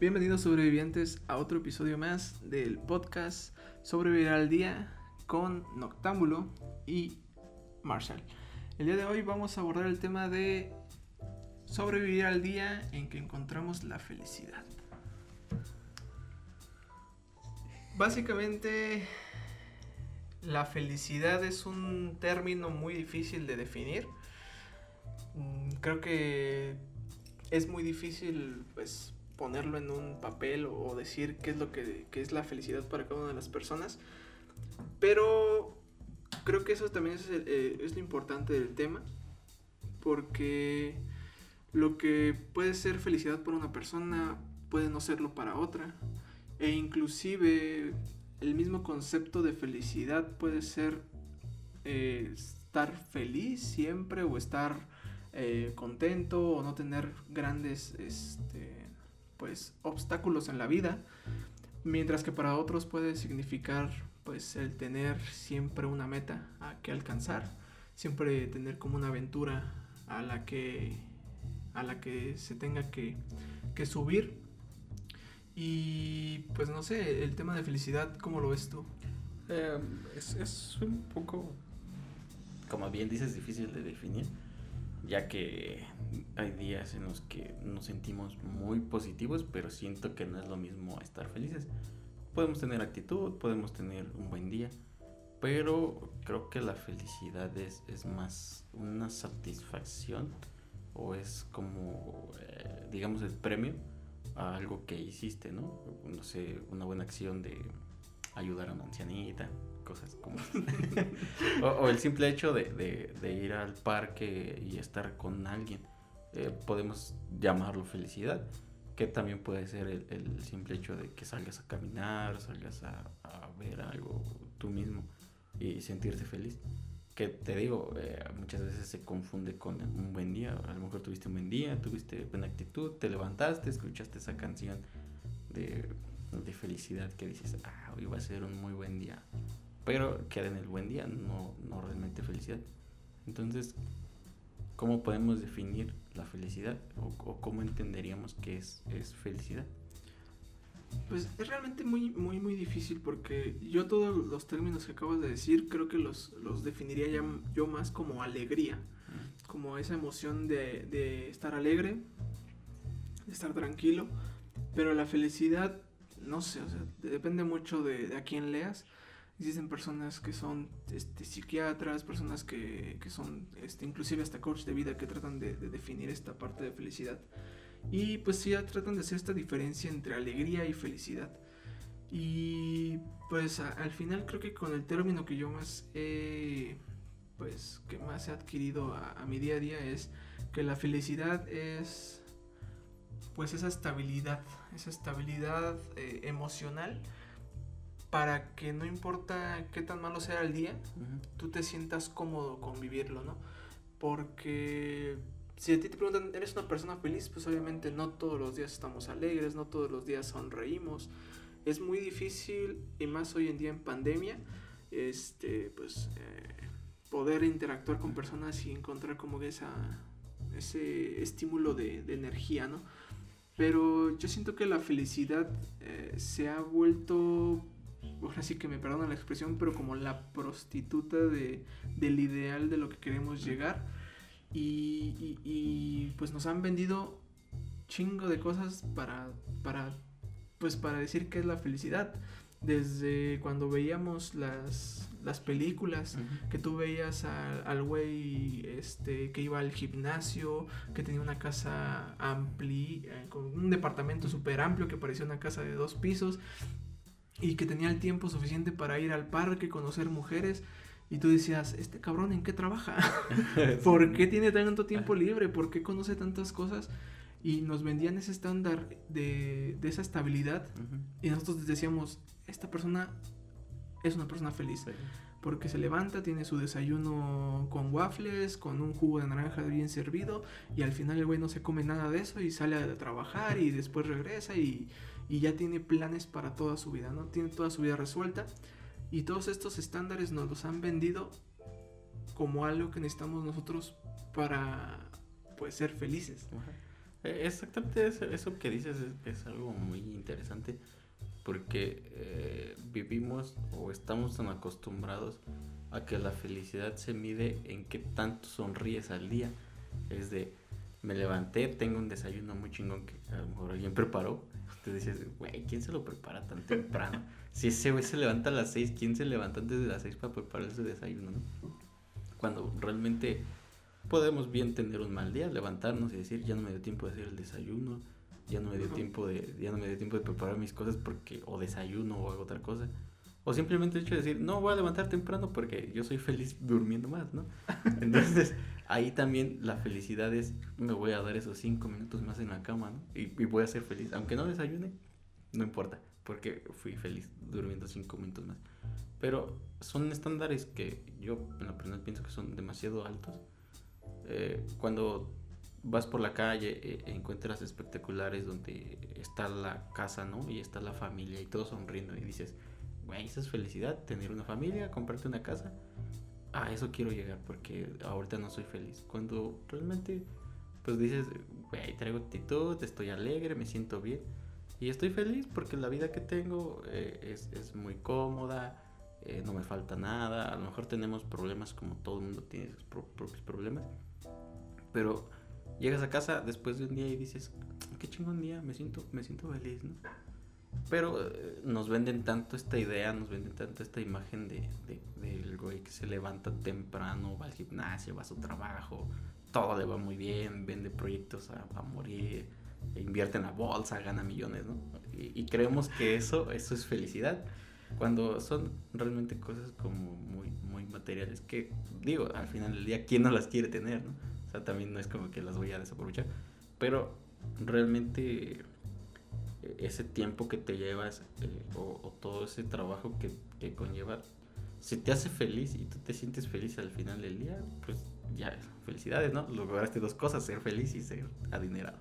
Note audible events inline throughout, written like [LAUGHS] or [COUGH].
Bienvenidos sobrevivientes a otro episodio más del podcast Sobrevivir al Día con Noctámbulo y Marshall. El día de hoy vamos a abordar el tema de sobrevivir al día en que encontramos la felicidad. Básicamente, la felicidad es un término muy difícil de definir. Mm, Creo que es muy difícil pues ponerlo en un papel o decir qué es lo que, qué es la felicidad para cada una de las personas. Pero creo que eso también es, el- eh, es lo importante del tema. Porque lo que puede ser felicidad para una persona puede no serlo para otra. E inclusive el mismo concepto de felicidad puede ser eh, estar feliz siempre o estar eh, contento o no tener grandes este, pues obstáculos en la vida mientras que para otros puede significar pues el tener siempre una meta a que alcanzar siempre tener como una aventura a la que a la que se tenga que, que subir. Y pues no sé el tema de felicidad cómo lo ves tú Eh, es, es un poco, como bien dices, difícil de definir, ya que hay días en los que nos sentimos muy positivos, pero siento que no es lo mismo estar felices. Podemos tener actitud, podemos tener un buen día, pero creo que la felicidad es, es más una satisfacción o es como, eh, digamos, el premio a algo que hiciste, ¿no? No sé, una buena acción de ayudar a una ancianita, cosas como... [LAUGHS] o, o el simple hecho de, de- de ir al parque y estar con alguien, eh, podemos llamarlo felicidad, que también puede ser el, el simple hecho de que salgas a caminar, salgas a, a ver algo tú mismo y sentirte feliz. Que te digo, eh, muchas veces se confunde con un buen día. A lo mejor tuviste un buen día, tuviste buena actitud, te levantaste, escuchaste esa canción de, de felicidad que dices, ah, hoy va a ser un muy buen día. Pero queda en el buen día, no, no realmente felicidad. Entonces, ¿cómo podemos definir la felicidad? ¿O, o cómo entenderíamos que es, es felicidad? Pues es realmente muy, muy, muy difícil porque yo todos los términos que acabas de decir creo que los, los definiría ya yo más como alegría, como esa emoción de, de estar alegre, de estar tranquilo, pero la felicidad, no sé, o sea, depende mucho de, de a quién leas. Existen personas que son este, psiquiatras, personas que, que son este, inclusive hasta coach de vida que tratan de, de definir esta parte de felicidad. Y pues sí, tratan de hacer esta diferencia entre alegría y felicidad. Y pues a- al final creo que con el término que yo más he, pues que más he adquirido a, a mi día a día es que la felicidad es pues esa estabilidad, esa estabilidad eh, emocional para que no importa qué tan malo sea el día, tú te sientas cómodo con vivirlo, ¿no? Porque si a ti te preguntan, ¿eres una persona feliz? Pues obviamente no todos los días estamos alegres, no todos los días sonreímos. Es muy difícil, y más hoy en día en pandemia, este, pues eh, poder interactuar con personas y encontrar como que esa, ese estímulo de, de energía, ¿no? Pero yo siento que la felicidad eh, se ha vuelto ahora sí que me perdonan la expresión, pero como la prostituta de, del ideal de lo que queremos llegar. Y, y- y, pues nos han vendido chingo de cosas para, para, pues para decir que es la felicidad. Desde cuando veíamos las, las películas, que tú veías al güey este, que iba al gimnasio, que tenía una casa amplia, con un departamento súper amplio que parecía una casa de dos pisos, y que tenía el tiempo suficiente para ir al parque, conocer mujeres. Y tú decías, este cabrón, ¿en qué trabaja? [LAUGHS] [LAUGHS] ¿Por qué tiene tanto tiempo libre? ¿Por qué conoce tantas cosas? Y nos vendían ese estándar de, de esa estabilidad. Y nosotros decíamos, esta persona es una persona feliz. Sí. Porque se levanta, tiene su desayuno con waffles, con un jugo de naranja bien servido, y al final el güey no se come nada de eso y sale a trabajar y después regresa y, y ya tiene planes para toda su vida, ¿no? Tiene toda su vida resuelta. Y todos estos estándares nos los han vendido como algo que necesitamos nosotros para pues ser felices. Eh, exactamente eso, que dices es, algo muy interesante porque eh, vivimos o estamos tan acostumbrados a que la felicidad se mide en qué tanto sonríes al día. Es de, me levanté, tengo un desayuno muy chingón que a lo mejor alguien preparó. Te dices, güey, ¿quién se lo prepara tan temprano? [LAUGHS] si ese güey se levanta a las 6, ¿quién se levanta antes de las 6 para preparar ese desayuno? Cuando realmente podemos bien tener un mal día, levantarnos y decir, ya no me dio tiempo de hacer el desayuno, ya no me dio tiempo de, ya no me dio tiempo de preparar mis cosas porque o desayuno o hago otra cosa. O simplemente el hecho de decir, no, voy a levantar temprano porque yo soy feliz durmiendo más, ¿no? Entonces, [LAUGHS] ahí también la felicidad es, me voy a dar esos cinco minutos más en la cama, ¿no? Y, voy a ser feliz. Aunque no desayune, no importa, porque fui feliz durmiendo cinco minutos más. Pero son estándares que yo en la primera pienso que son demasiado altos. Eh, cuando vas por la calle, e encuentras espectaculares donde está la casa, ¿no? Y está la familia y todos sonriendo y dices, güey, eso es felicidad, tener una familia, comprarte una casa. A eso quiero llegar porque ahorita no soy feliz. Cuando realmente, pues dices, güey, traigo actitud, estoy alegre, me siento bien. Y estoy feliz porque la vida que tengo eh, es, es, muy cómoda, eh, no me falta nada. A lo mejor tenemos problemas como todo el mundo tiene sus propios problemas. Pero llegas a casa después de un día y dices, qué chingón día, me siento, me siento feliz, ¿no? Pero eh, nos venden tanto esta idea, nos venden tanto esta imagen de, del güey que se levanta temprano, va al gimnasio, va a su trabajo, todo le va muy bien, vende proyectos a, morir, invierte en la bolsa, gana millones, ¿no? Y, creemos que eso, eso es felicidad, cuando son realmente cosas como muy, muy materiales que, digo, al final del día, ¿quién no las quiere tener, no? O sea, también no es como que las voy a desaprovechar, pero realmente ese tiempo que te llevas eh, o, todo ese trabajo que, que, conlleva, si te hace feliz y tú te sientes feliz al final del día, pues ya, felicidades, ¿no? Lograste dos cosas, ser feliz y ser adinerado.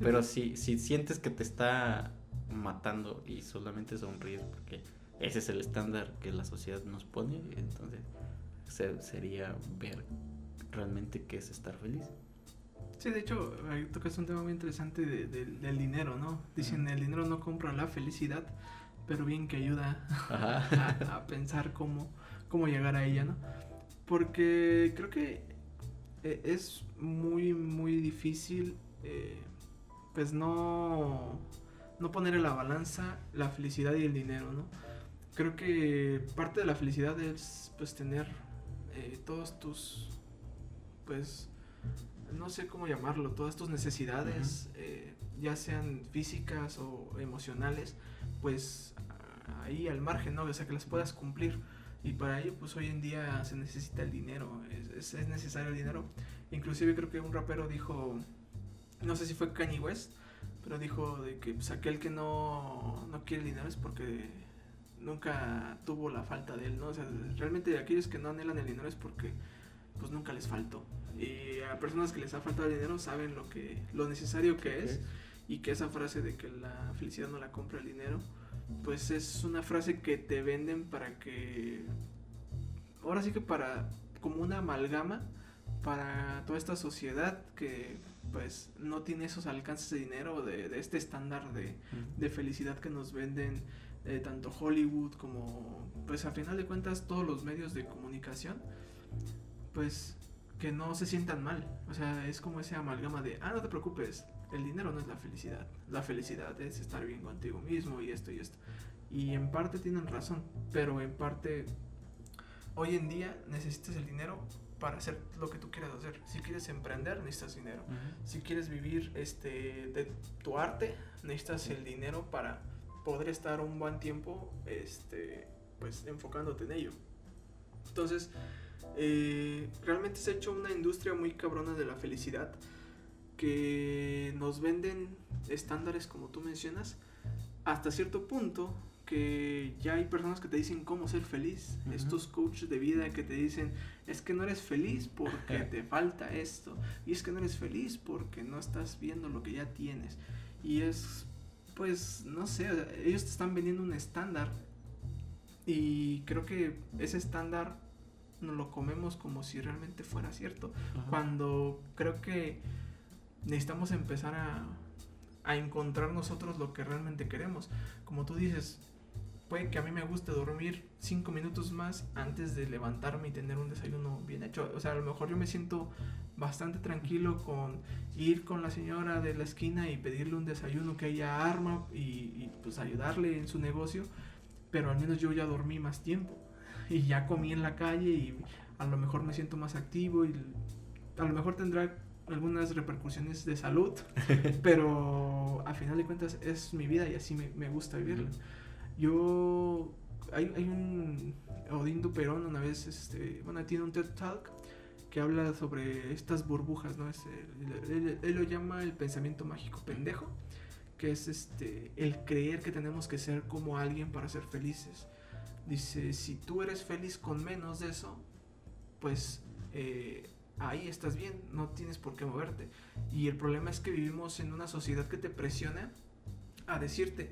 Pero si, si sientes que te está matando y solamente sonríes porque ese es el estándar que la sociedad nos pone, entonces sería ver realmente qué es estar feliz. Sí, de hecho, ahí tocas un tema muy interesante del dinero, ¿no? Dicen, el dinero no compra la felicidad, pero bien que ayuda [LAUGHS] a, pensar cómo, cómo llegar a ella, ¿no? Porque creo que eh, es muy, muy difícil, eh, pues no, no poner en la balanza la felicidad y el dinero, ¿no? Creo que parte de la felicidad es, pues, tener eh, todos tus, pues, no sé cómo llamarlo, todas tus necesidades, eh, ya sean físicas o emocionales, pues ahí al margen, ¿no? O sea, que las puedas cumplir. Y para ello, pues hoy en día se necesita el dinero, es, es, necesario el dinero. Inclusive creo que un rapero dijo, no sé si fue Kanye West, pero dijo de que pues, aquel que no, no quiere el dinero es porque nunca tuvo la falta de él, ¿no? O sea, realmente aquellos que no anhelan el dinero es porque pues nunca les faltó. Y a personas que les ha faltado dinero saben lo que lo necesario que es y que esa frase de que la felicidad no la compra el dinero, pues es una frase que te venden para que ahora sí que para como una amalgama para toda esta sociedad que pues no tiene esos alcances de dinero de, de este estándar de, de, felicidad que nos venden eh, tanto Hollywood como pues a final de cuentas todos los medios de comunicación pues que no se sientan mal. O sea, es como ese amalgama de, ah, no te preocupes, el dinero no es la felicidad. La felicidad es estar bien contigo mismo y esto y esto. Y en parte tienen razón, pero en parte hoy en día necesitas el dinero para hacer lo que tú quieras hacer. Si quieres emprender, necesitas dinero. Si quieres vivir este de tu arte, necesitas el dinero para poder estar un buen tiempo este pues enfocándote en ello. Entonces, eh, realmente se ha hecho una industria muy cabrona de la felicidad que nos venden estándares como tú mencionas hasta cierto punto que ya hay personas que te dicen cómo ser feliz, estos coaches de vida que te dicen es que no eres feliz porque [LAUGHS] te falta esto y es que no eres feliz porque no estás viendo lo que ya tienes y es pues no sé, ellos te están vendiendo un estándar y creo que ese estándar nos lo comemos como si realmente fuera cierto. Cuando creo que necesitamos empezar a, a encontrar nosotros lo que realmente queremos. Como tú dices, puede que a mí me guste dormir cinco minutos más antes de levantarme y tener un desayuno bien hecho. O sea, a lo mejor yo me siento bastante tranquilo con ir con la señora de la esquina y pedirle un desayuno que ella arma y, y pues ayudarle en su negocio, pero al menos yo ya dormí más tiempo y ya comí en la calle y a lo mejor me siento más activo y a lo mejor tendrá algunas repercusiones de salud, [LAUGHS] pero a final de cuentas es mi vida y así me, me gusta vivirla. Yo, hay, hay un Odín Duperón una vez, este, bueno, tiene un TED Talk que habla sobre estas burbujas, ¿no? Es el- él, él lo llama el pensamiento mágico pendejo, que es este, el creer que tenemos que ser como alguien para ser felices. Dice, si tú eres feliz con menos de eso, pues eh, ahí estás bien, no tienes por qué moverte. Y el problema es que vivimos en una sociedad que te presiona a decirte,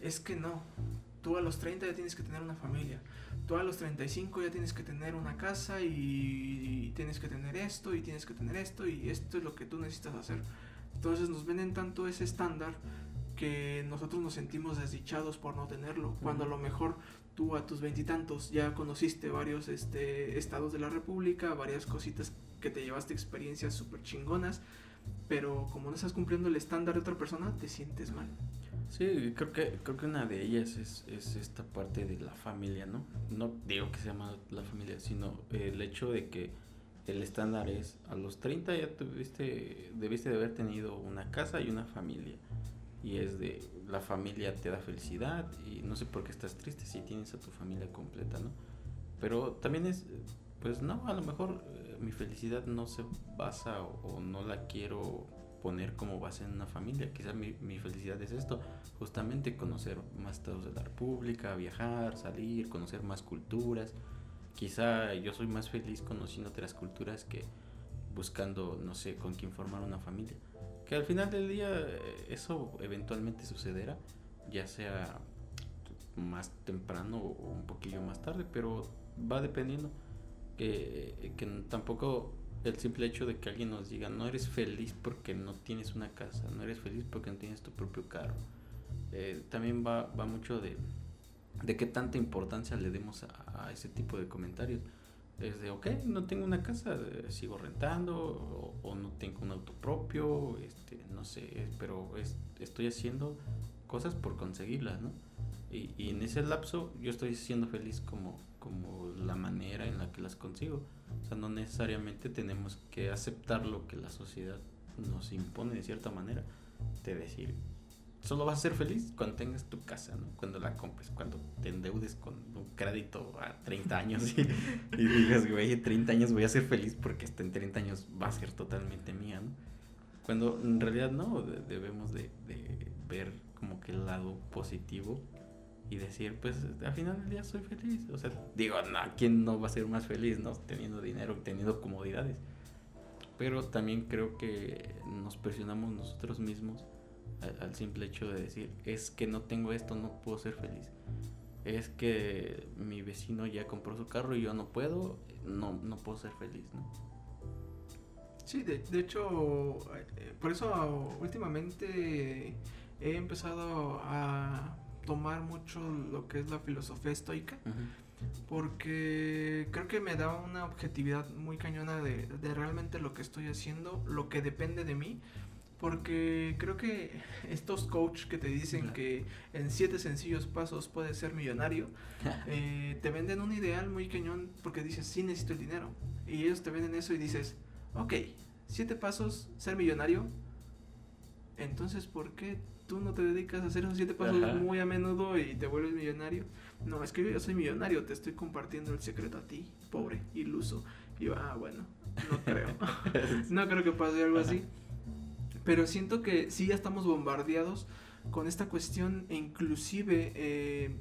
es que no, tú a los 30 ya tienes que tener una familia, tú a los 35 ya tienes que tener una casa y, tienes que tener esto y tienes que tener esto y esto es lo que tú necesitas hacer. Entonces nos venden tanto ese estándar que nosotros nos sentimos desdichados por no tenerlo, cuando a lo mejor tú a tus veintitantos ya conociste varios este, estados de la República, varias cositas que te llevaste experiencias súper chingonas, pero como no estás cumpliendo el estándar de otra persona, te sientes mal. Sí, creo que, creo que una de ellas es, es esta parte de la familia, ¿no? No digo que se llama la familia, sino el hecho de que el estándar es a los 30 ya tuviste, debiste de haber tenido una casa y una familia. Y es de la familia te da felicidad y no sé por qué estás triste si tienes a tu familia completa, ¿no? Pero también es, pues no, a lo mejor eh, mi felicidad no se basa o, o no la quiero poner como base en una familia. Quizá mi, mi felicidad es esto, justamente conocer más estados de la República, viajar, salir, conocer más culturas. Quizá yo soy más feliz conociendo otras culturas que buscando, no sé, con quién formar una familia. Que al final del día eh, eso eventualmente sucederá, ya sea más temprano o un poquillo más tarde, pero va dependiendo. Que, que tampoco el simple hecho de que alguien nos diga no eres feliz porque no tienes una casa, no eres feliz porque no tienes tu propio carro. Eh, también va, va mucho de, de qué tanta importancia le demos a, a ese tipo de comentarios. Es de, ok, no tengo una casa, eh, sigo rentando o, o no tengo un auto propio, este, no sé, pero es, estoy haciendo cosas por conseguirlas, ¿no? Y, y en ese lapso yo estoy siendo feliz como, como la manera en la que las consigo. O sea, no necesariamente tenemos que aceptar lo que la sociedad nos impone de cierta manera. De decir, solo vas a ser feliz cuando tengas tu casa, ¿no? Cuando la compres, cuando te endeudes con un crédito a 30 años y, y digas, güey, en 30 años voy a ser feliz porque hasta en 30 años va a ser totalmente mía, ¿no? Cuando en realidad no, de- debemos de, de ver como que el lado positivo y decir, pues al final del día soy feliz. O sea, digo, no, ¿quién no va a ser más feliz, no? Teniendo dinero, teniendo comodidades. Pero también creo que nos presionamos nosotros mismos al, al simple hecho de decir, es que no tengo esto, no puedo ser feliz. Es que mi vecino ya compró su carro y yo no puedo, no, no puedo ser feliz, ¿no? Sí, de, de hecho, eh, por eso últimamente he empezado a tomar mucho lo que es la filosofía estoica, porque creo que me da una objetividad muy cañona de, de realmente lo que estoy haciendo, lo que depende de mí, porque creo que estos coach que te dicen que en siete sencillos pasos puedes ser millonario, [LAUGHS] eh, te venden un ideal muy cañón porque dices, sí necesito el dinero. Y ellos te venden eso y dices, ok, siete pasos, ser millonario. Entonces, ¿por qué tú no te dedicas a hacer esos siete pasos Ajá. muy a menudo y te vuelves millonario? No, es que yo ya soy millonario, te estoy compartiendo el secreto a ti, pobre, iluso. Y yo, ah, bueno, no creo. [LAUGHS] [LAUGHS] no creo que pase algo Ajá. así. Pero siento que sí ya estamos bombardeados con esta cuestión e inclusive eh,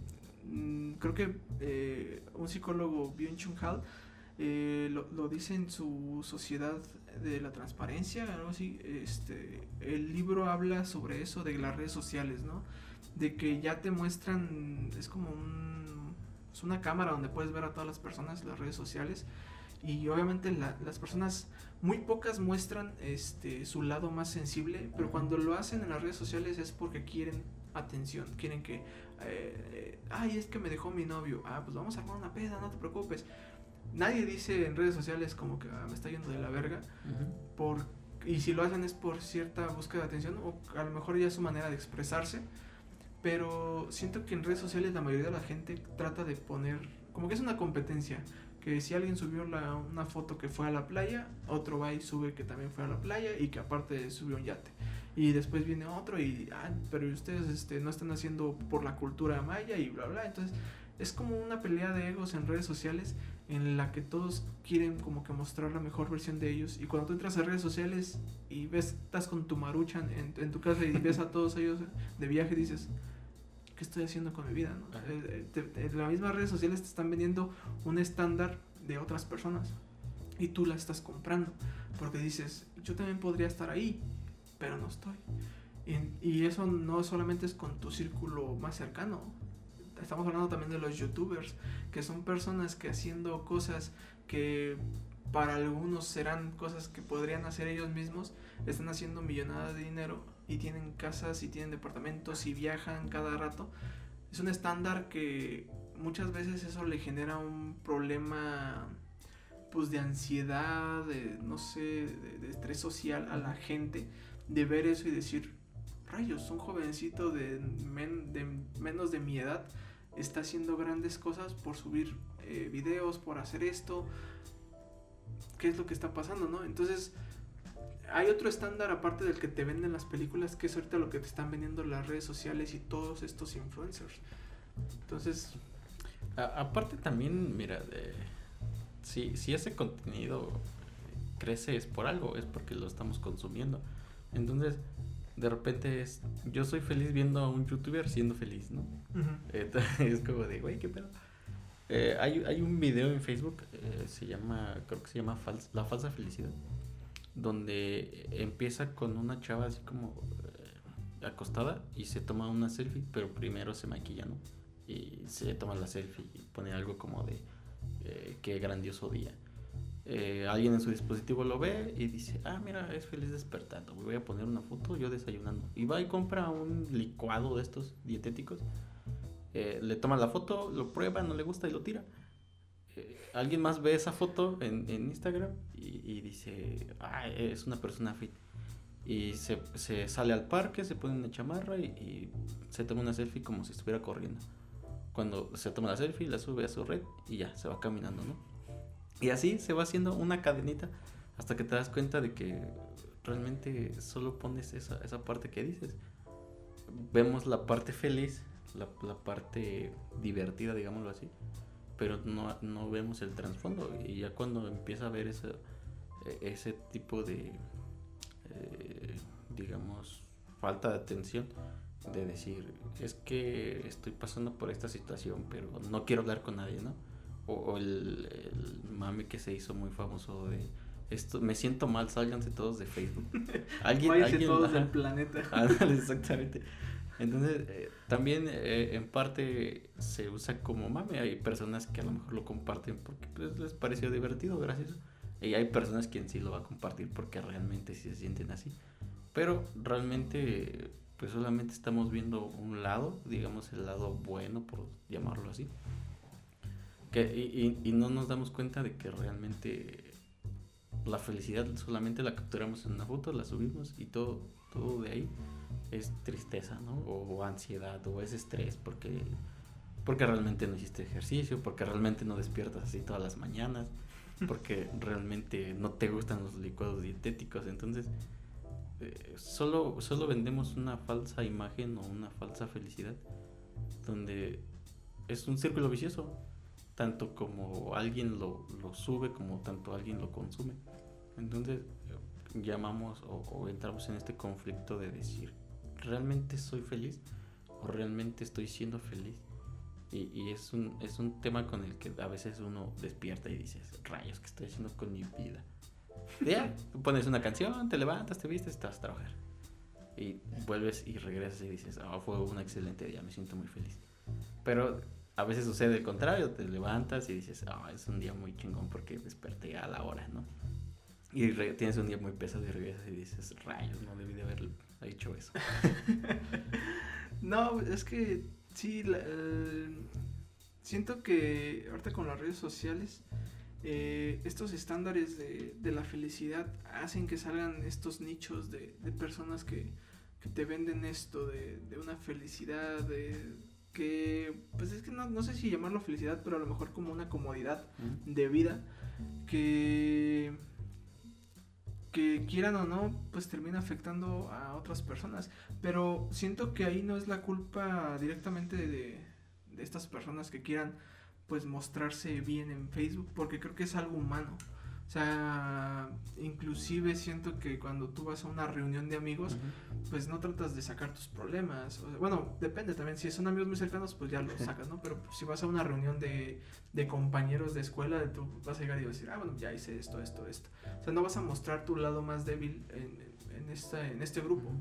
mm, creo que eh, un psicólogo, Byung-Chun Hal, eh, lo, lo dice en su Sociedad de la Transparencia, algo así. Este, el libro habla sobre eso de las redes sociales, ¿no? De que ya te muestran, es como un, es una cámara donde puedes ver a todas las personas, las redes sociales, Y obviamente las personas, muy pocas muestran este, su lado más sensible, pero cuando lo hacen en las redes sociales es porque quieren atención, quieren que, eh, ay, es que me dejó mi novio, ah, pues vamos a armar una peda, no te preocupes. Nadie dice en redes sociales como que ah, me está yendo de la verga, por, y si lo hacen es por cierta búsqueda de atención, o a lo mejor ya es su manera de expresarse, pero siento que en redes sociales la mayoría de la gente trata de poner, como que es una competencia, que si alguien subió la, una foto que fue a la playa, otro va y sube que también fue a la playa y que aparte subió un yate. Y después viene otro y, ah, pero ustedes este, no están haciendo por la cultura maya y bla, bla. Entonces es como una pelea de egos en redes sociales en la que todos quieren como que mostrar la mejor versión de ellos. Y cuando tú entras a redes sociales y ves, estás con tu maruchan en, en tu casa y ves a todos ellos de viaje, dices, ¿qué estoy haciendo con mi vida? ¿no? Eh, eh, las mismas redes sociales te están vendiendo un estándar de otras personas y tú la estás comprando porque dices, yo también podría estar ahí pero no estoy. Y, y, eso no solamente es con tu círculo más cercano. Estamos hablando también de los youtubers, que son personas que haciendo cosas que para algunos serán cosas que podrían hacer ellos mismos, están haciendo millonadas de dinero y tienen casas y tienen departamentos y viajan cada rato. Es un estándar que muchas veces eso le genera un problema pues de ansiedad, de no sé, de, estrés social a la gente de ver eso y decir, rayos, un jovencito de, de menos de mi edad está haciendo grandes cosas por subir eh, videos, por hacer esto. ¿Qué es lo que está pasando, no? Entonces, hay otro estándar aparte del que te venden las películas, que es ahorita lo que te están vendiendo las redes sociales y todos estos influencers. Entonces... aparte también, mira, si, si ese contenido crece es por algo, es porque lo estamos consumiendo. Entonces, de repente es, yo soy feliz viendo a un youtuber siendo feliz, ¿no? [LAUGHS] es como de, güey, qué pedo. Eh, hay, hay, un video en Facebook, eh, se llama, creo que se llama La falsa felicidad, donde empieza con una chava así como eh, acostada y se toma una selfie, pero primero se maquilla, ¿no? Y se toma la selfie y pone algo como de, qué grandioso día. Eh, alguien en su dispositivo lo ve y dice, ah, mira, es feliz despertando, voy a poner una foto yo desayunando. Y va y compra un licuado de estos dietéticos, eh, le toma la foto, lo prueba, no le gusta y lo tira. Eh, alguien más ve esa foto en, Instagram y, dice, ah, es una persona fit. Y se, sale al parque, se pone una chamarra y, y se toma una selfie como si estuviera corriendo. Cuando se toma la selfie, la sube a su red y ya, se va caminando, ¿no? Y así se va haciendo una cadenita hasta que te das cuenta de que realmente solo pones esa, esa parte que dices. Vemos la parte feliz, la, la parte divertida, digámoslo así, pero no, no, vemos el trasfondo. Y ya cuando empieza a ver ese, ese tipo de, eh, digamos, falta de atención, de decir, es que estoy pasando por esta situación, pero no quiero hablar con nadie, ¿no? o, el, mame que se hizo muy famoso de esto me siento mal, sálganse todos de Facebook. [LAUGHS] Alguien, alguien todos del planeta. [LAUGHS] exactamente. Entonces, eh, también eh, en parte se usa como mame. Hay personas que a lo mejor lo comparten porque pues, les pareció divertido, gracias. Y hay personas que en sí lo va a compartir porque realmente sí se sienten así. Pero realmente, pues solamente estamos viendo un lado, digamos el lado bueno, por llamarlo así y, no nos damos cuenta de que realmente la felicidad solamente la capturamos en una foto, la subimos y todo, todo de ahí es tristeza, ¿no? O, ansiedad, o es estrés, porque, porque realmente no hiciste ejercicio, porque realmente no despiertas así todas las mañanas, [LAUGHS] porque realmente no te gustan los licuados dietéticos. Entonces, eh, solo, solo vendemos una falsa imagen o una falsa felicidad, donde es un círculo vicioso tanto como alguien lo, sube como tanto alguien lo consume. Entonces llamamos o, entramos en este conflicto de decir, ¿realmente soy feliz? ¿O realmente estoy siendo feliz? Y, es, un, es un tema con el que a veces uno despierta y dices, rayos, ¿qué estoy haciendo con mi vida? Ya, pones una canción, te levantas, te vistes, te vas a trabajar. Y vuelves y regresas y dices, oh, fue un excelente día, me siento muy feliz. Pero a veces sucede el contrario, te levantas y dices, ah, es un día muy chingón porque desperté a la hora, ¿no? Y tienes un día muy pesado y regresas y dices, rayos, no debí de haber dicho eso. [LAUGHS] no, es que sí, siento que ahorita con las redes sociales, eh, estos estándares de, de, la felicidad hacen que salgan estos nichos de, de personas que, que, te venden esto de, de una felicidad, de que, pues es que no, no, sé si llamarlo felicidad, pero a lo mejor como una comodidad de vida que que quieran o no, pues termina afectando a otras personas. Pero siento que ahí no es la culpa directamente de, estas personas que quieran pues mostrarse bien en Facebook, porque creo que es algo humano. O sea, inclusive siento que cuando tú vas a una reunión de amigos, pues no tratas de sacar tus problemas. bueno, depende también. Si son amigos muy cercanos, pues ya los sacas, ¿no? Pero si vas a una reunión de, de compañeros de escuela, tú vas a llegar y vas a decir, ah, bueno, ya hice esto, esto, esto. O sea, no vas a mostrar tu lado más débil en, en, esta, en este grupo.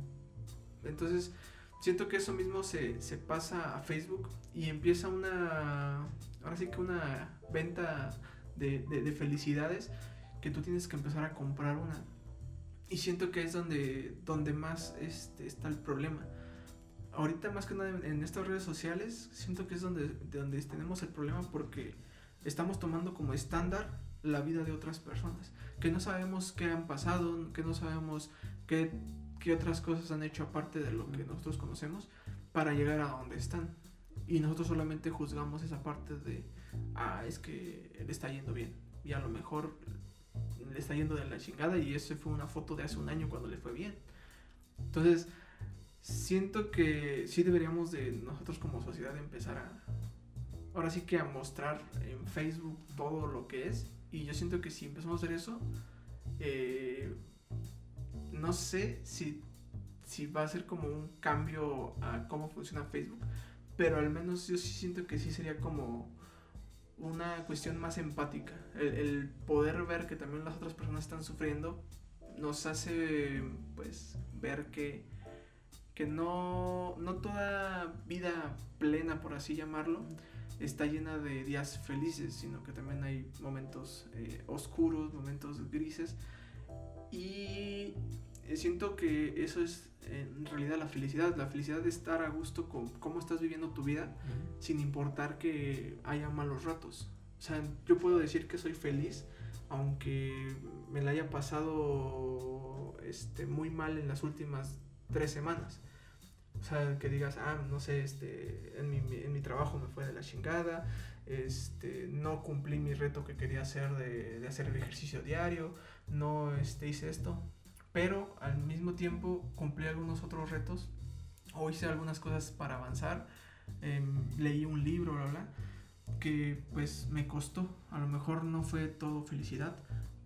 Entonces, siento que eso mismo se, se pasa a Facebook y empieza una, ahora sí que una venta de, de, de felicidades que tú tienes que empezar a comprar una. Y siento que es donde, donde más este, está el problema. Ahorita más que nada en, estas redes sociales, siento que es donde, donde tenemos el problema porque estamos tomando como estándar la vida de otras personas. Que no sabemos qué han pasado, que no sabemos qué, qué otras cosas han hecho aparte de lo que nosotros conocemos para llegar a donde están. Y nosotros solamente juzgamos esa parte de, ah, es que le está yendo bien. Y a lo mejor le está yendo de la chingada y eso fue una foto de hace un año cuando le fue bien. Entonces, siento que sí deberíamos de nosotros como sociedad empezar a, ahora sí que a mostrar en Facebook todo lo que es. Y yo siento que si empezamos a hacer eso, eh, no sé si, si va a ser como un cambio a cómo funciona Facebook, pero al menos yo sí siento que sí sería como una cuestión más empática. El, poder ver que también las otras personas están sufriendo nos hace pues ver que, que no, no toda vida plena, por así llamarlo, está llena de días felices, sino que también hay momentos eh, oscuros, momentos grises. Y siento que eso es en realidad la felicidad, la felicidad de estar a gusto con cómo estás viviendo tu vida, sin importar que haya malos ratos. O sea, yo puedo decir que soy feliz, aunque me la haya pasado este, muy mal en las últimas tres semanas. O sea, que digas, ah, no sé, este, en mi, en mi trabajo me fue de la chingada, este, no cumplí mi reto que quería hacer de, de hacer el ejercicio diario, no este, hice esto pero al mismo tiempo cumplí algunos otros retos. O hice algunas cosas para avanzar, em, leí un libro, bla, bla, que pues me costó, a lo mejor no fue todo felicidad,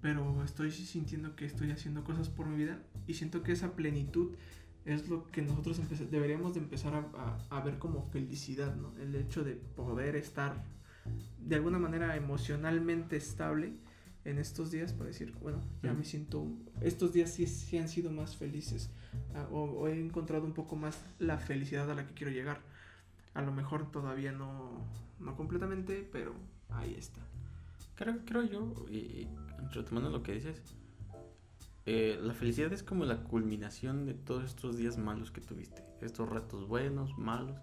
pero estoy sintiendo que estoy haciendo cosas por mi vida y siento que esa plenitud es lo que nosotros deberíamos de empezar a, a, ver como felicidad, ¿no? El hecho de poder estar de alguna manera emocionalmente estable en estos días para decir, bueno, ya me siento, estos días sí, sí han sido más felices ah, o, he encontrado un poco más la felicidad a la que quiero llegar. A lo mejor todavía no, no completamente, pero ahí está. Creo, creo yo, y retomando lo que dices, eh, la felicidad es como la culminación de todos estos días malos que tuviste, estos ratos buenos, malos,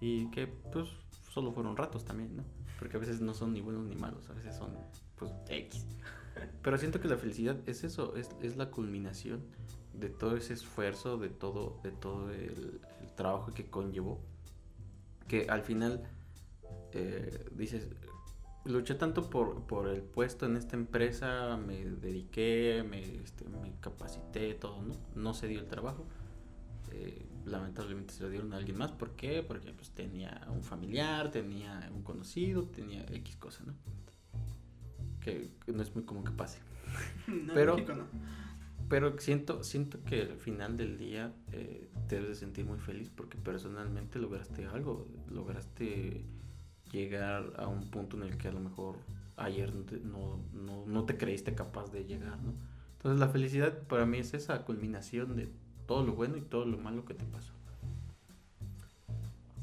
y que pues solo fueron ratos también, ¿no? Porque a veces no son ni buenos ni malos, a veces son pues X. Pero siento que la felicidad es eso, es, es la culminación de todo ese esfuerzo, de todo, de todo el, trabajo que conllevó. Que al final eh, dices, luché tanto por, por, el puesto en esta empresa, me dediqué, me, este, me capacité, todo, ¿no? No se dio el trabajo. Eh, lamentablemente se lo dieron a alguien más. ¿Por qué? Porque pues tenía un familiar, tenía un conocido, tenía X cosa, ¿no? Que, no es muy común que pase. [LAUGHS] pero, pero siento, siento que al final del día eh, te debes de sentir muy feliz porque personalmente lograste algo, lograste llegar a un punto en el que a lo mejor ayer no, no, no te creíste capaz de llegar, ¿no? Entonces la felicidad para mí es esa culminación de todo lo bueno y todo lo malo que te pasó.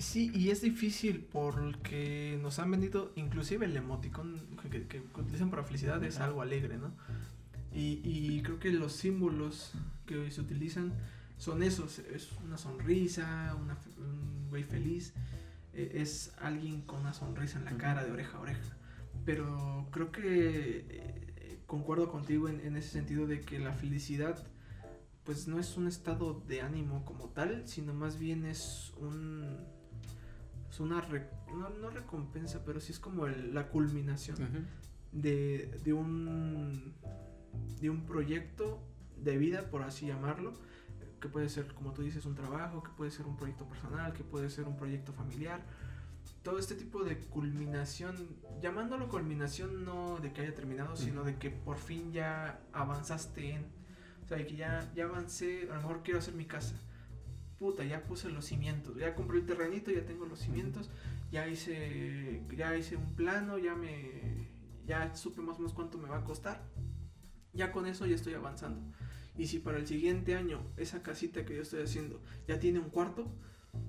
Sí, y es difícil porque nos han vendido, inclusive el emoticón que, que utilizan para felicidad es algo alegre, ¿no? Y, y, creo que los símbolos que hoy se utilizan son esos, es una sonrisa, una, un güey feliz, e, es alguien con una sonrisa en la cara de oreja a oreja. Pero creo que eh, concuerdo contigo en, en, ese sentido de que la felicidad pues no es un estado de ánimo como tal, sino más bien es un... Es una... no, no, recompensa, pero sí es como el, la culminación de, de un de un proyecto de vida, por así llamarlo, que puede ser, como tú dices, un trabajo, que puede ser un proyecto personal, que puede ser un proyecto familiar. Todo este tipo de culminación, llamándolo culminación no de que haya terminado, sino de que por fin ya avanzaste en, o sea, de que ya, ya avancé, a lo mejor quiero hacer mi casa. Puta, ya puse los cimientos, ya compré el terrenito, ya tengo los cimientos, ya hice, ya hice un plano, ya me, ya supe más o menos cuánto me va a costar ya con eso ya estoy avanzando. Y si para el siguiente año esa casita que yo estoy haciendo ya tiene un cuarto,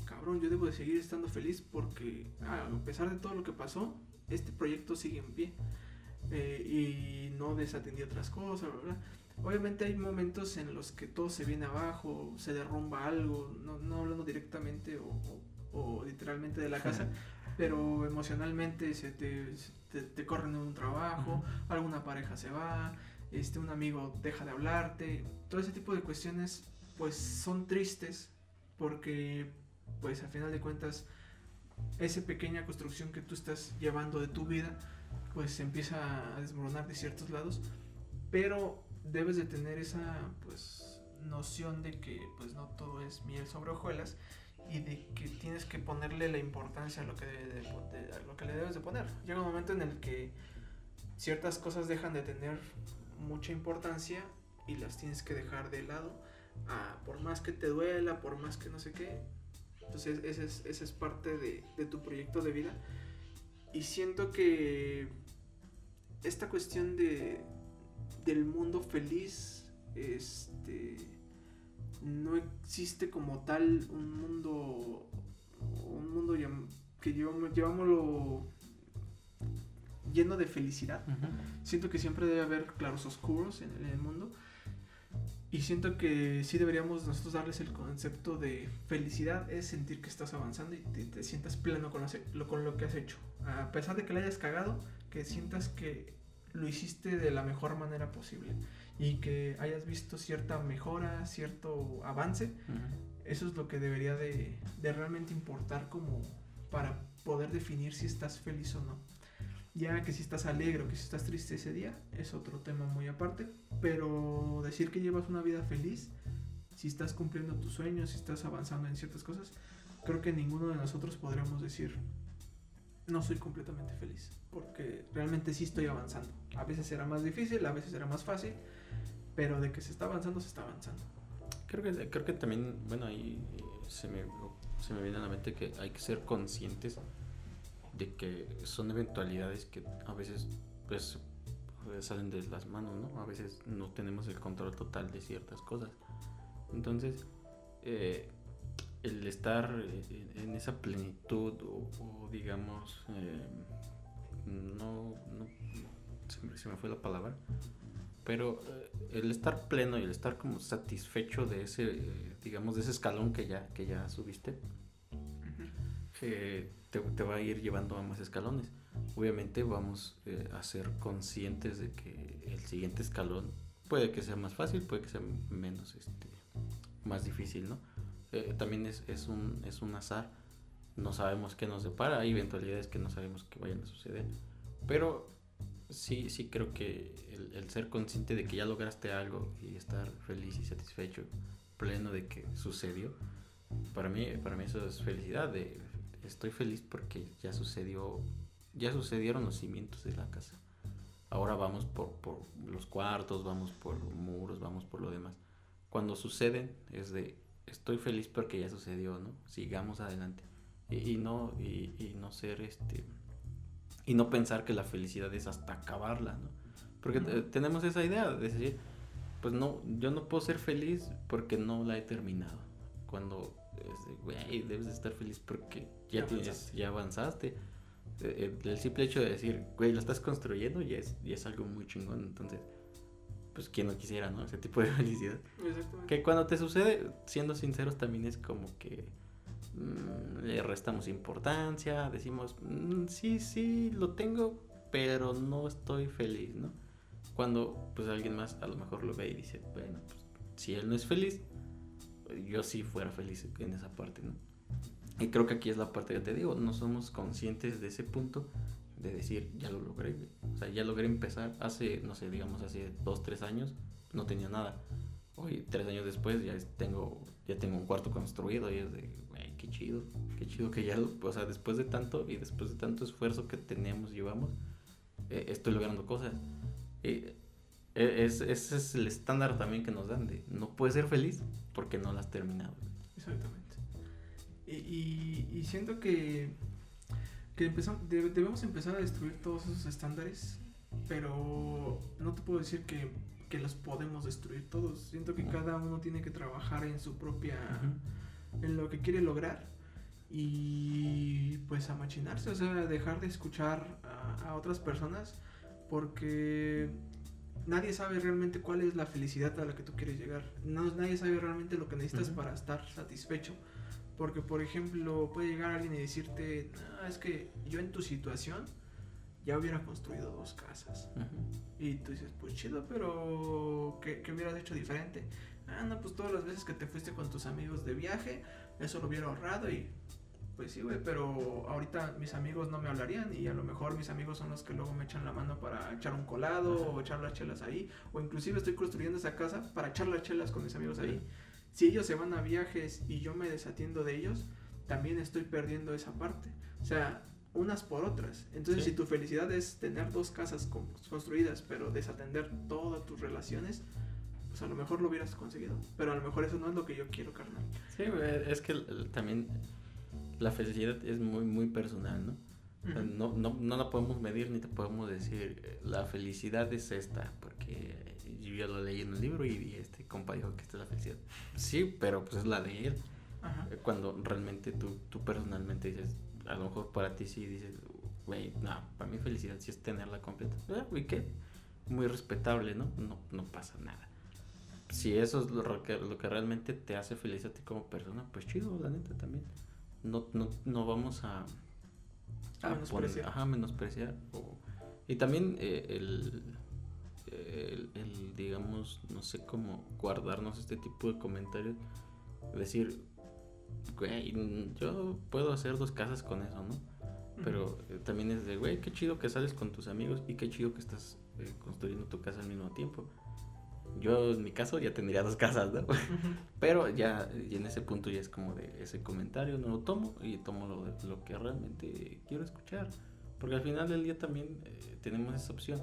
cabrón, yo debo de seguir estando feliz porque a pesar de todo lo que pasó, este proyecto sigue en pie. Eh, y no desatendí otras cosas, ¿verdad? Obviamente hay momentos en los que todo se viene abajo, se derrumba algo, no, no hablando directamente o, o, literalmente de la casa, pero emocionalmente se te, te, corren un trabajo, alguna pareja se va, este, un amigo deja de hablarte, todo ese tipo de cuestiones pues son tristes porque pues al final de cuentas esa pequeña construcción que tú estás llevando de tu vida pues se empieza a desmoronar de ciertos lados, pero debes de tener esa pues noción de que pues no todo es miel sobre hojuelas y de que tienes que ponerle la importancia a lo que, a lo que le debes de poner. Llega un momento en el que ciertas cosas dejan de tener mucha importancia y las tienes que dejar de lado. Ah, por más que te duela, por más que no sé qué. Entonces esa es, esa es parte de, de, tu proyecto de vida. Y siento que esta cuestión de, del mundo feliz, este, no existe como tal un mundo, un mundo que llevamos, llevámoslo lleno de felicidad. Siento que siempre debe haber claros oscuros en, el mundo. Y siento que sí deberíamos nosotros darles el concepto de felicidad, es sentir que estás avanzando y te, sientas pleno con lo, con lo que has hecho. A pesar de que le hayas cagado, que sientas que lo hiciste de la mejor manera posible y que hayas visto cierta mejora, cierto avance. Eso es lo que debería de, de realmente importar como para poder definir si estás feliz o no. Ya que si estás alegre o que si estás triste ese día es otro tema muy aparte, pero decir que llevas una vida feliz, si estás cumpliendo tus sueños, si estás avanzando en ciertas cosas, creo que ninguno de nosotros podríamos decir no soy completamente feliz, porque realmente sí estoy avanzando. A veces será más difícil, a veces será más fácil, pero de que se está avanzando, se está avanzando. Creo que, creo que también, bueno, ahí se me, se me viene a la mente que hay que ser conscientes de que son eventualidades que a veces pues, pues salen de las manos, ¿no? A veces no tenemos el control total de ciertas cosas. Entonces, eh, el estar en esa plenitud o, digamos, eh, no, no se, me, fue la palabra, pero eh, el estar pleno y el estar como satisfecho de ese, digamos, de ese escalón que ya, que ya subiste, te, va a ir llevando a más escalones. Obviamente vamos eh, a ser conscientes de que el siguiente escalón puede que sea más fácil, puede que sea menos, este, más difícil, ¿no? Eh, también es, es, un, es un azar, no sabemos qué nos depara, hay eventualidades que no sabemos que vayan a suceder, pero sí, sí creo que el, ser consciente de que ya lograste algo y estar feliz y satisfecho, pleno de que sucedió, para mí, para mí eso es felicidad, estoy feliz porque ya sucedió, ya sucedieron los cimientos de la casa. Ahora vamos por, por los cuartos, vamos por muros, vamos por lo demás. Cuando suceden es de, estoy feliz porque ya sucedió, ¿no? Sigamos adelante. Y, no, y, no ser este, y no pensar que la felicidad es hasta acabarla, ¿no? Porque tenemos esa idea de decir, pues no, yo no puedo ser feliz porque no la he terminado. Cuando güey, debes de estar feliz porque ya, tienes, ya avanzaste. Eh, el, simple hecho de decir, güey, lo estás construyendo ya es, ya es algo muy chingón. Entonces, pues quien no quisiera, ¿no? Ese tipo de [LAUGHS] felicidad. Que cuando te sucede, siendo sinceros, también es como que mm, le restamos importancia, decimos, mm, sí, sí, lo tengo, pero no estoy feliz, ¿no? Cuando pues alguien más a lo mejor lo ve y dice, bueno, pues si él no es feliz, yo sí fuera feliz en esa parte, ¿no? Y creo que aquí es la parte que te digo, no somos conscientes de ese punto de decir, ya lo logré, o sea, ya logré empezar hace, no sé, digamos hace dos, tres años, no tenía nada. Hoy, tres años después, ya tengo, ya tengo un cuarto construido y es de, güey, qué chido, qué chido que ya, o sea, después de tanto y después de tanto esfuerzo que tenemos, llevamos, eh, estoy logrando cosas. Eh, e, ese es el estándar también que nos dan de no puedes ser feliz porque no lo has terminado. Exactamente. Y, y, siento que, que empezamos, debemos empezar a destruir todos esos estándares, pero no te puedo decir que, que los podemos destruir todos. Siento que cada uno tiene que trabajar en su propia, en lo que quiere lograr y pues a machinarse, o sea, dejar de escuchar a, a otras personas porque nadie sabe realmente cuál es la felicidad a la que tú quieres llegar. No, nadie sabe realmente lo que necesitas para estar satisfecho. Porque, por ejemplo, puede llegar alguien y decirte, es que yo en tu situación ya hubiera construido dos casas. Y tú dices, pues chido, pero ¿qué, ¿qué, hubieras hecho diferente? Ah, no, pues todas las veces que te fuiste con tus amigos de viaje, eso lo hubiera ahorrado y pues sí, güey, pero ahorita mis amigos no me hablarían y a lo mejor mis amigos son los que luego me echan la mano para echar un colado o echar las chelas ahí. O inclusive estoy construyendo esa casa para echar las chelas con mis amigos ahí. Si ellos se van a viajes y yo me desatiendo de ellos, también estoy perdiendo esa parte. O sea, unas por otras. Entonces, si tu felicidad es tener dos casas construidas, pero desatender todas tus relaciones, pues a lo mejor lo hubieras conseguido. Pero a lo mejor eso no es lo que yo quiero, carnal. Sí, es que también la felicidad es muy, muy personal, ¿no? no, no, no, la podemos medir ni te podemos decir, eh, la felicidad es esta, porque yo ya lo leí en un libro y este compa dijo que esta es la felicidad. Sí, pero pues es la de él. Eh, cuando realmente tú, tú personalmente dices, a lo mejor para ti sí dices, güey, no, para mí felicidad sí es tenerla completa. ¿Y ah, qué? Muy respetable, ¿no? No, no pasa nada. Si eso es lo que, lo que realmente te hace feliz a ti como persona, pues chido, la neta también no, no, no vamos a, a, menospreciar. ajá, menospreciar. y también eh, el, el, digamos, no sé cómo guardarnos este tipo de comentarios. Decir, güey, yo puedo hacer dos casas con eso, ¿no? Pero eh, también es de, güey, qué chido que sales con tus amigos y qué chido que estás eh, construyendo tu casa al mismo tiempo. Yo en mi caso ya tendría dos casas, ¿no? [LAUGHS] Pero ya y en ese punto ya es como de ese comentario, no lo tomo y tomo lo, lo que realmente quiero escuchar. Porque al final del día también eh, tenemos esa opción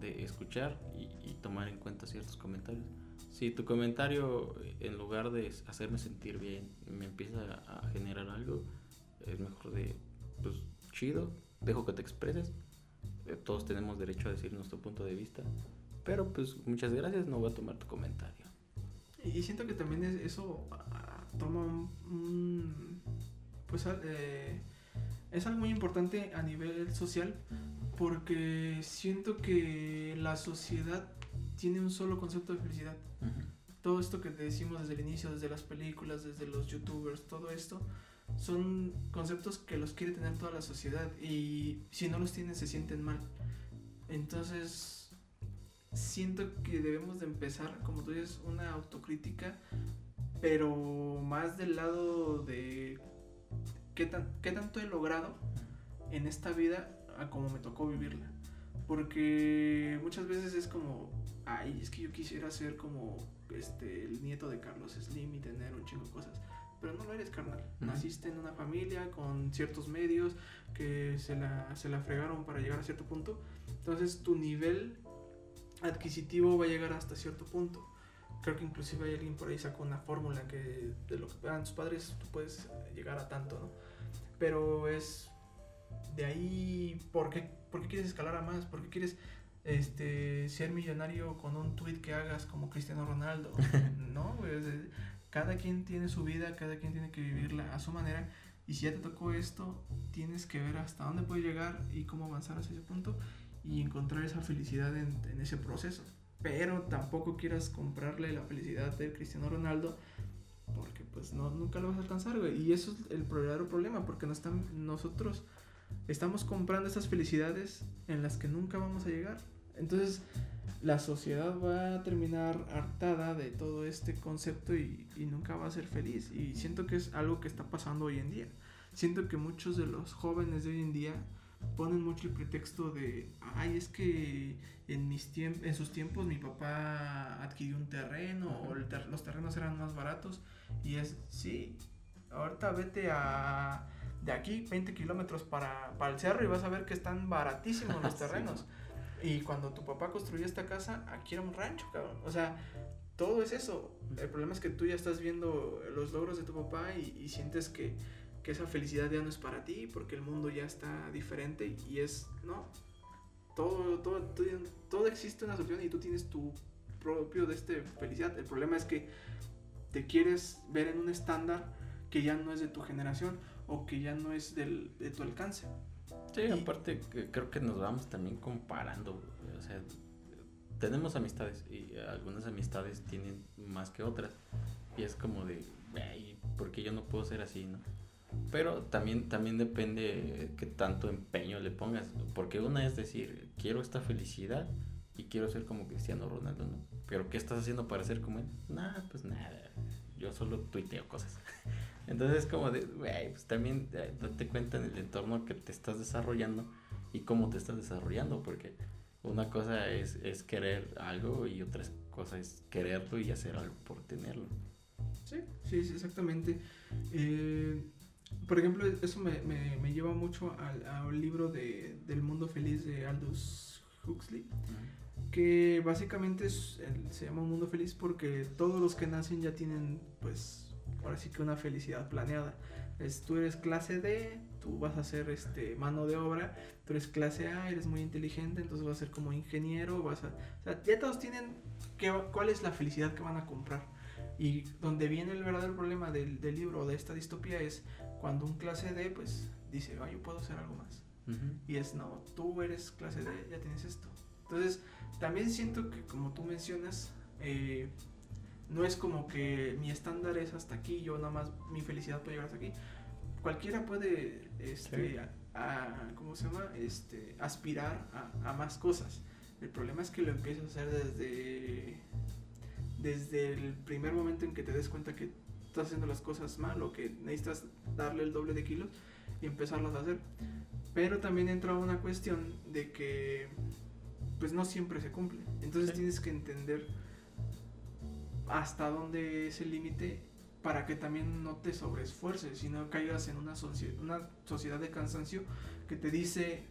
de escuchar y, tomar en cuenta ciertos comentarios. Si tu comentario, en lugar de hacerme sentir bien, me empieza a generar algo, es mejor de, pues, chido, dejo que te expreses. Eh, todos tenemos derecho a decir nuestro punto de vista pero pues muchas gracias, no voy a tomar tu comentario. Y siento que también eso toma un... pues eh, es algo muy importante a nivel social porque siento que la sociedad tiene un solo concepto de felicidad. Todo esto que te decimos desde el inicio, desde las películas, desde los youtubers, todo esto, son conceptos que los quiere tener toda la sociedad y si no los tienen se sienten mal. Entonces siento que debemos de empezar, como tú dices, una autocrítica, pero más del lado de qué, tan, qué tanto he logrado en esta vida a como me tocó vivirla. Porque muchas veces es como, ay, es que yo quisiera ser como este, el nieto de Carlos Slim y tener un chingo de cosas. Pero no lo eres, carnal. Naciste en una familia con ciertos medios que se la, se la fregaron para llegar a cierto punto. Entonces tu nivel adquisitivo va a llegar hasta cierto punto. Creo que inclusive hay alguien por ahí sacó una fórmula que de lo que pagan tus padres tú puedes llegar a tanto, ¿no? Pero es de ahí, ¿por qué, por qué quieres escalar a más? ¿Por qué quieres este, ser millonario con un tweet que hagas como Cristiano Ronaldo? [LAUGHS] ¿No? cada quien tiene su vida, cada quien tiene que vivirla a su manera. Y si ya te tocó esto, tienes que ver hasta dónde puedes llegar y cómo avanzar hacia ese punto y encontrar esa felicidad en, en ese proceso. Pero tampoco quieras comprarle la felicidad del Cristiano Ronaldo porque pues no, nunca lo vas a alcanzar, güey. Y eso es el verdadero problema, porque no están, nosotros estamos comprando esas felicidades en las que nunca vamos a llegar. Entonces, la sociedad va a terminar hartada de todo este concepto y, y, nunca va a ser feliz. Y siento que es algo que está pasando hoy en día. Siento que muchos de los jóvenes de hoy en día ponen mucho el pretexto de, ay, es que en, mis tiempos en sus tiempos mi papá adquirió un terreno o ter los terrenos eran más baratos. Y es, sí, ahorita vete a de aquí 20 kilómetros para, para el cerro y vas a ver que están baratísimos los [LAUGHS] terrenos. Y cuando tu papá construyó esta casa, aquí era un rancho, cabrón. O sea, todo es eso. El problema es que tú ya estás viendo los logros de tu papá y, y sientes que, que, esa felicidad ya no es para ti porque el mundo ya está diferente y es, no. Todo, todo, todo, todo existe una solución y tú tienes tu propio de este felicidad. El problema es que te quieres ver en un estándar que ya no es de tu generación o que ya no es del, de tu alcance. Sí, y, aparte creo que nos vamos también comparando. O sea, tenemos amistades y algunas amistades tienen más que otras. Y es como de, ¿por qué yo no puedo ser así, no? Pero también, también depende qué tanto empeño le pongas. Porque una es decir, quiero esta felicidad y quiero ser como Cristiano Ronaldo, ¿no? Pero ¿qué estás haciendo para ser como él? Nada, pues nada. Yo solo tuiteo cosas. [LAUGHS] Entonces es como de, güey, pues también eh, date cuenta en el entorno que te estás desarrollando y cómo te estás desarrollando, porque una cosa es, es querer algo y otra cosa es quererlo y hacer algo por tenerlo. Sí, sí, sí exactamente. Eh, por ejemplo, eso me, me, me lleva mucho al, al libro de, del mundo feliz de Aldous Huxley. Que básicamente es, se llama un mundo feliz porque todos los que nacen ya tienen, pues, ahora sí que una felicidad planeada. Es, tú eres clase D, tú vas a ser este, mano de obra, tú eres clase A, eres muy inteligente, entonces vas a ser como ingeniero, vas a... O sea, ya todos tienen que, cuál es la felicidad que van a comprar. Y donde viene el verdadero problema del, del libro, de esta distopía, es cuando un clase D, pues, dice, ah, yo puedo hacer algo más. Uh -huh. Y es, no, tú eres clase D, ya tienes esto. Entonces, también siento que, como tú mencionas, eh, no es como que mi estándar es hasta aquí, yo nada más mi felicidad puede llegar hasta aquí. Cualquiera puede, este, sí. a, a, ¿cómo se llama? Este, aspirar a, a, más cosas. El problema es que lo empiezas a hacer desde, desde el primer momento en que te des cuenta que estás haciendo las cosas mal o que necesitas darle el doble de kilos y empezarlas a hacer. Pero también entra una cuestión de que pues no siempre se cumple. Entonces sí. tienes que entender hasta dónde es el límite para que también no te sobreesfuerces y no caigas en una, una sociedad de cansancio que te dice,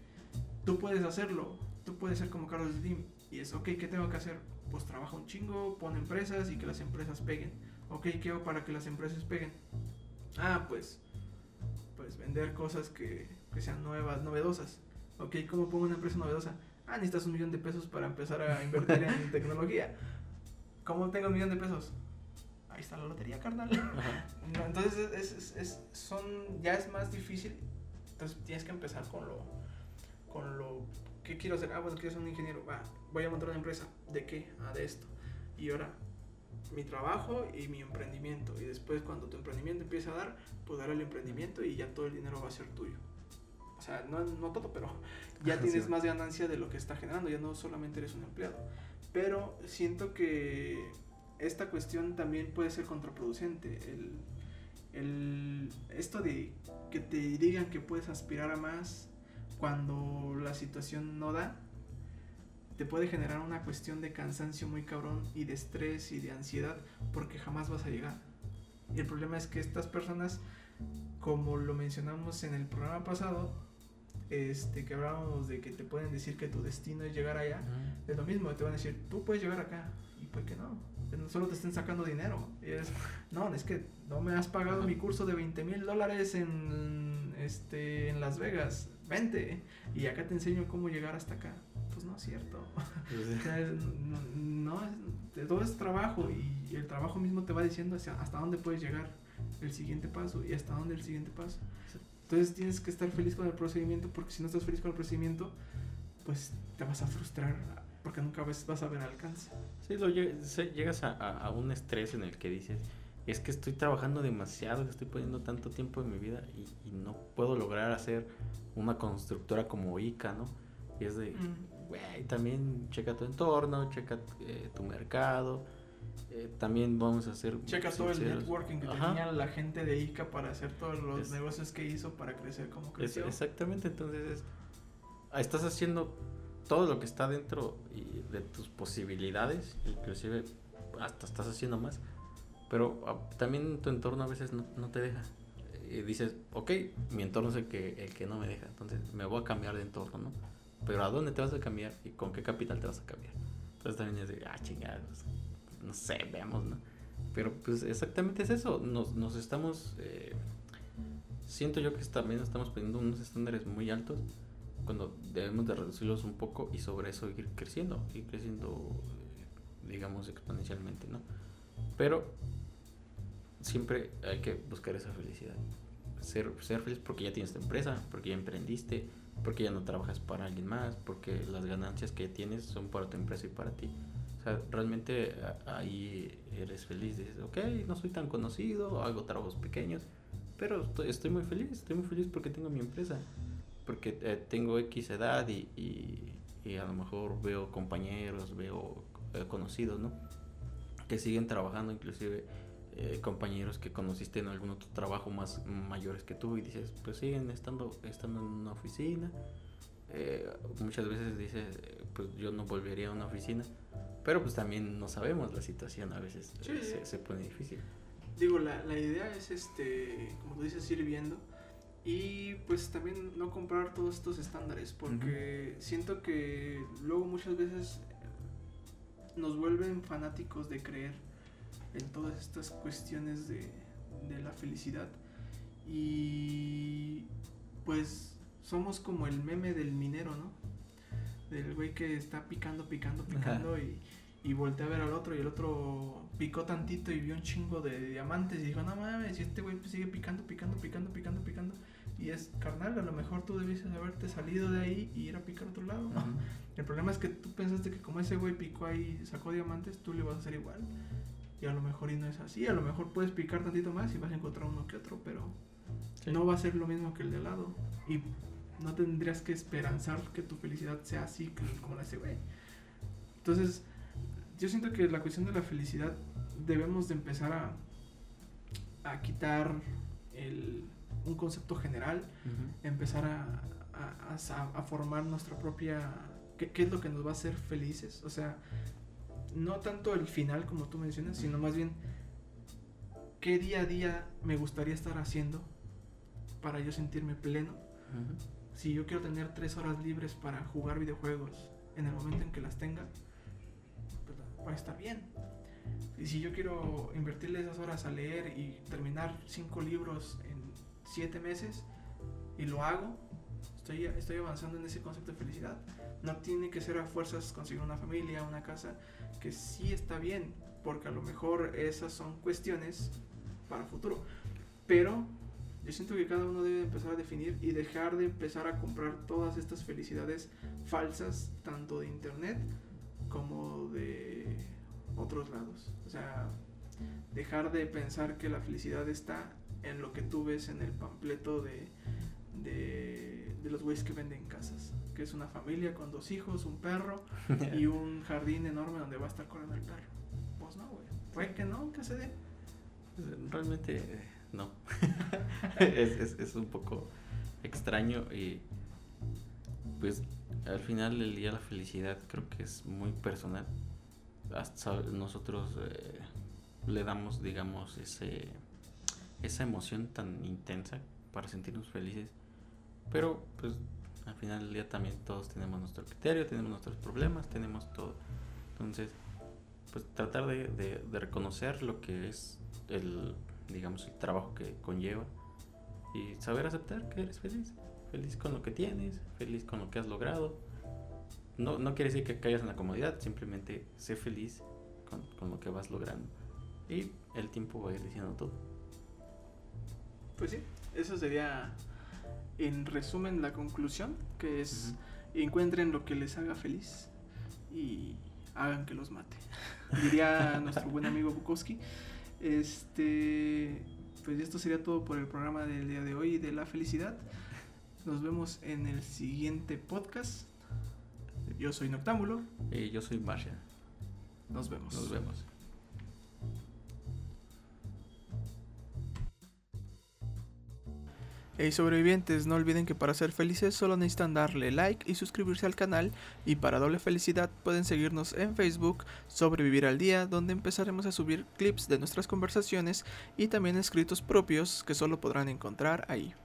tú puedes hacerlo, tú puedes ser como Carlos Slim. Y es, ok, ¿qué tengo que hacer? Pues trabaja un chingo, pon empresas y que las empresas peguen. Ok, ¿qué hago para que las empresas peguen? Ah, pues, pues vender cosas que, que sean nuevas, novedosas. Ok, ¿cómo pongo una empresa novedosa? Ah, necesitas un millón de pesos para empezar a invertir en [LAUGHS] tecnología. ¿Cómo tengo un millón de pesos? Ahí está la lotería, carnal. No, entonces es, es, es, son, ya es más difícil. Entonces tienes que empezar con lo, con lo que quiero hacer. Ah, bueno, quiero ser un ingeniero. Va, voy a montar una empresa. ¿De qué? Ah, de esto. Y ahora, mi trabajo y mi emprendimiento. Y después cuando tu emprendimiento empiece a dar, pues dar el emprendimiento y ya todo el dinero va a ser tuyo. O sea, no, no todo, pero [LAUGHS] ya tienes sí. más ganancia de lo que está generando. Ya no solamente eres un empleado. Pero siento que esta cuestión también puede ser contraproducente. El, el, esto de que te digan que puedes aspirar a más cuando la situación no da, te puede generar una cuestión de cansancio muy cabrón y de estrés y de ansiedad porque jamás vas a llegar. Y el problema es que estas personas, como lo mencionamos en el programa pasado, este, que hablábamos de que te pueden decir que tu destino es llegar allá, uh -huh. es lo mismo, te van a decir, tú puedes llegar acá, y pues que no, solo te estén sacando dinero. Y no, es que no me has pagado uh -huh. mi curso de 20 mil dólares en, este, en Las Vegas, vente, y acá te enseño cómo llegar hasta acá. Pues no es cierto. o sea, no, no, todo es trabajo y y el trabajo mismo te va diciendo hacia, hasta dónde puedes llegar el siguiente paso y hasta dónde el siguiente paso. Entonces tienes que estar feliz con el procedimiento porque si no estás feliz con el procedimiento, pues te vas a frustrar porque nunca vas, vas a ver alcance. Sí, lo, llegas a, a, un estrés en el que dices, es que estoy trabajando demasiado, estoy poniendo tanto tiempo en mi vida y, no puedo lograr hacer una constructora como ICA, ¿no? Y es de, mm. güey, también checa tu entorno, checa eh, tu mercado, eh, también vamos a hacer... Checa todo el networking que tenía la gente de ICA para hacer todos los negocios que hizo para crecer como creció. exactamente, entonces estás haciendo todo lo que está dentro de tus posibilidades, inclusive hasta estás haciendo más, pero ah, también tu entorno a veces no, no te deja. Dices, ok, mi entorno es el que, el que no me deja, entonces me voy a cambiar de entorno, ¿no? Pero ¿a dónde te vas a cambiar y con qué capital te vas a cambiar? Entonces también es de, ah, chingados, no sé, veamos, ¿no? Pero pues exactamente es eso, nos, nos estamos, eh, siento yo que también estamos poniendo unos estándares muy altos cuando debemos de reducirlos un poco y sobre eso ir creciendo, ir creciendo, eh, digamos, exponencialmente, ¿no? Pero siempre hay que buscar esa felicidad. Ser, ser feliz porque ya tienes tu empresa, porque ya emprendiste, porque ya no trabajas para alguien más, porque las ganancias que tienes son para tu empresa y para ti realmente ahí eres feliz. Dices, ok, no soy tan conocido, hago trabajos pequeños, pero estoy, muy feliz, estoy muy feliz porque tengo mi empresa, porque eh, tengo X edad y, y, a lo mejor veo compañeros, veo eh, conocidos, ¿no? Que siguen trabajando, inclusive eh, compañeros que conociste en algún otro trabajo más mayores que tú y dices, pues siguen estando, estando en una oficina. muchas veces dices, pues yo no volvería a una oficina pero pues también no sabemos la situación, a veces eh, se, pone difícil. Digo, la, la idea es, este, como tú dices, ir viendo y pues también no comprar todos estos estándares, porque siento que luego muchas veces nos vuelven fanáticos de creer en todas estas cuestiones de, de la felicidad y pues somos como el meme del minero, ¿no? Del güey que está picando, picando, picando y y volteé a ver al otro y el otro picó tantito y vio un chingo de diamantes y dijo, no mames, y este güey sigue picando, picando, picando, picando, picando. Y es, carnal, a lo mejor tú debiste haberte salido de ahí y ir a picar a otro lado. El problema es que tú pensaste que como ese güey picó ahí y sacó diamantes, tú le vas a hacer igual. Y a lo mejor y no es así. A lo mejor puedes picar tantito más y vas a encontrar uno que otro, pero no va a ser lo mismo que el de lado. Y no tendrías que esperanzar que tu felicidad sea así como la de ese güey. Entonces, yo siento que la cuestión de la felicidad debemos de empezar a, a quitar el, un concepto general, empezar a, a, a, formar nuestra propia... ¿qué, ¿qué, es lo que nos va a hacer felices? O sea, no tanto el final como tú mencionas, sino más bien qué día a día me gustaría estar haciendo para yo sentirme pleno. Si yo quiero tener tres horas libres para jugar videojuegos en el momento en que las tenga, va a estar bien. Y si yo quiero invertirle esas horas a leer y terminar cinco libros en siete meses y lo hago, estoy, estoy avanzando en ese concepto de felicidad. No tiene que ser a fuerzas conseguir una familia, una casa, que sí está bien, porque a lo mejor esas son cuestiones para el futuro. Pero yo siento que cada uno debe empezar a definir y dejar de empezar a comprar todas estas felicidades falsas, tanto de internet como de otros lados. O sea, dejar de pensar que la felicidad está en lo que tú ves en el pampleto de, de, de los güeyes que venden casas. Que es una familia con dos hijos, un perro [LAUGHS] y un jardín enorme donde va a estar corriendo el perro. Pues no, güey. Puede que no, que se dé. Realmente no. [LAUGHS] [LAUGHS] es, es, es un poco extraño y pues al final del día la felicidad creo que es muy personal. Hasta nosotros eh, le damos, digamos, ese, esa emoción tan intensa para sentirnos felices. Pero pues al final del día también todos tenemos nuestro criterio, tenemos nuestros problemas, tenemos todo. Entonces, pues tratar de, de reconocer lo que es el, digamos, el trabajo que conlleva y saber aceptar que eres feliz feliz con lo que tienes, feliz con lo que has logrado. No, no quiere decir que caigas en la comodidad, simplemente sé feliz con, con lo que vas logrando. Y el tiempo va a ir diciendo todo. Pues sí, eso sería en resumen la conclusión, que es encuentren lo que les haga feliz y hagan que los mate. [LAUGHS] Diría nuestro buen amigo Bukowski. Este, pues esto sería todo por el programa del día de hoy de la felicidad. Nos vemos en el siguiente podcast. Yo soy Noctámbulo. Y yo soy Marcia. Nos vemos. Nos vemos. Hey sobrevivientes, no olviden que para ser felices solo necesitan darle like y suscribirse al canal y para doble felicidad pueden seguirnos en Facebook Sobrevivir al Día donde empezaremos a subir clips de nuestras conversaciones y también escritos propios que solo podrán encontrar ahí.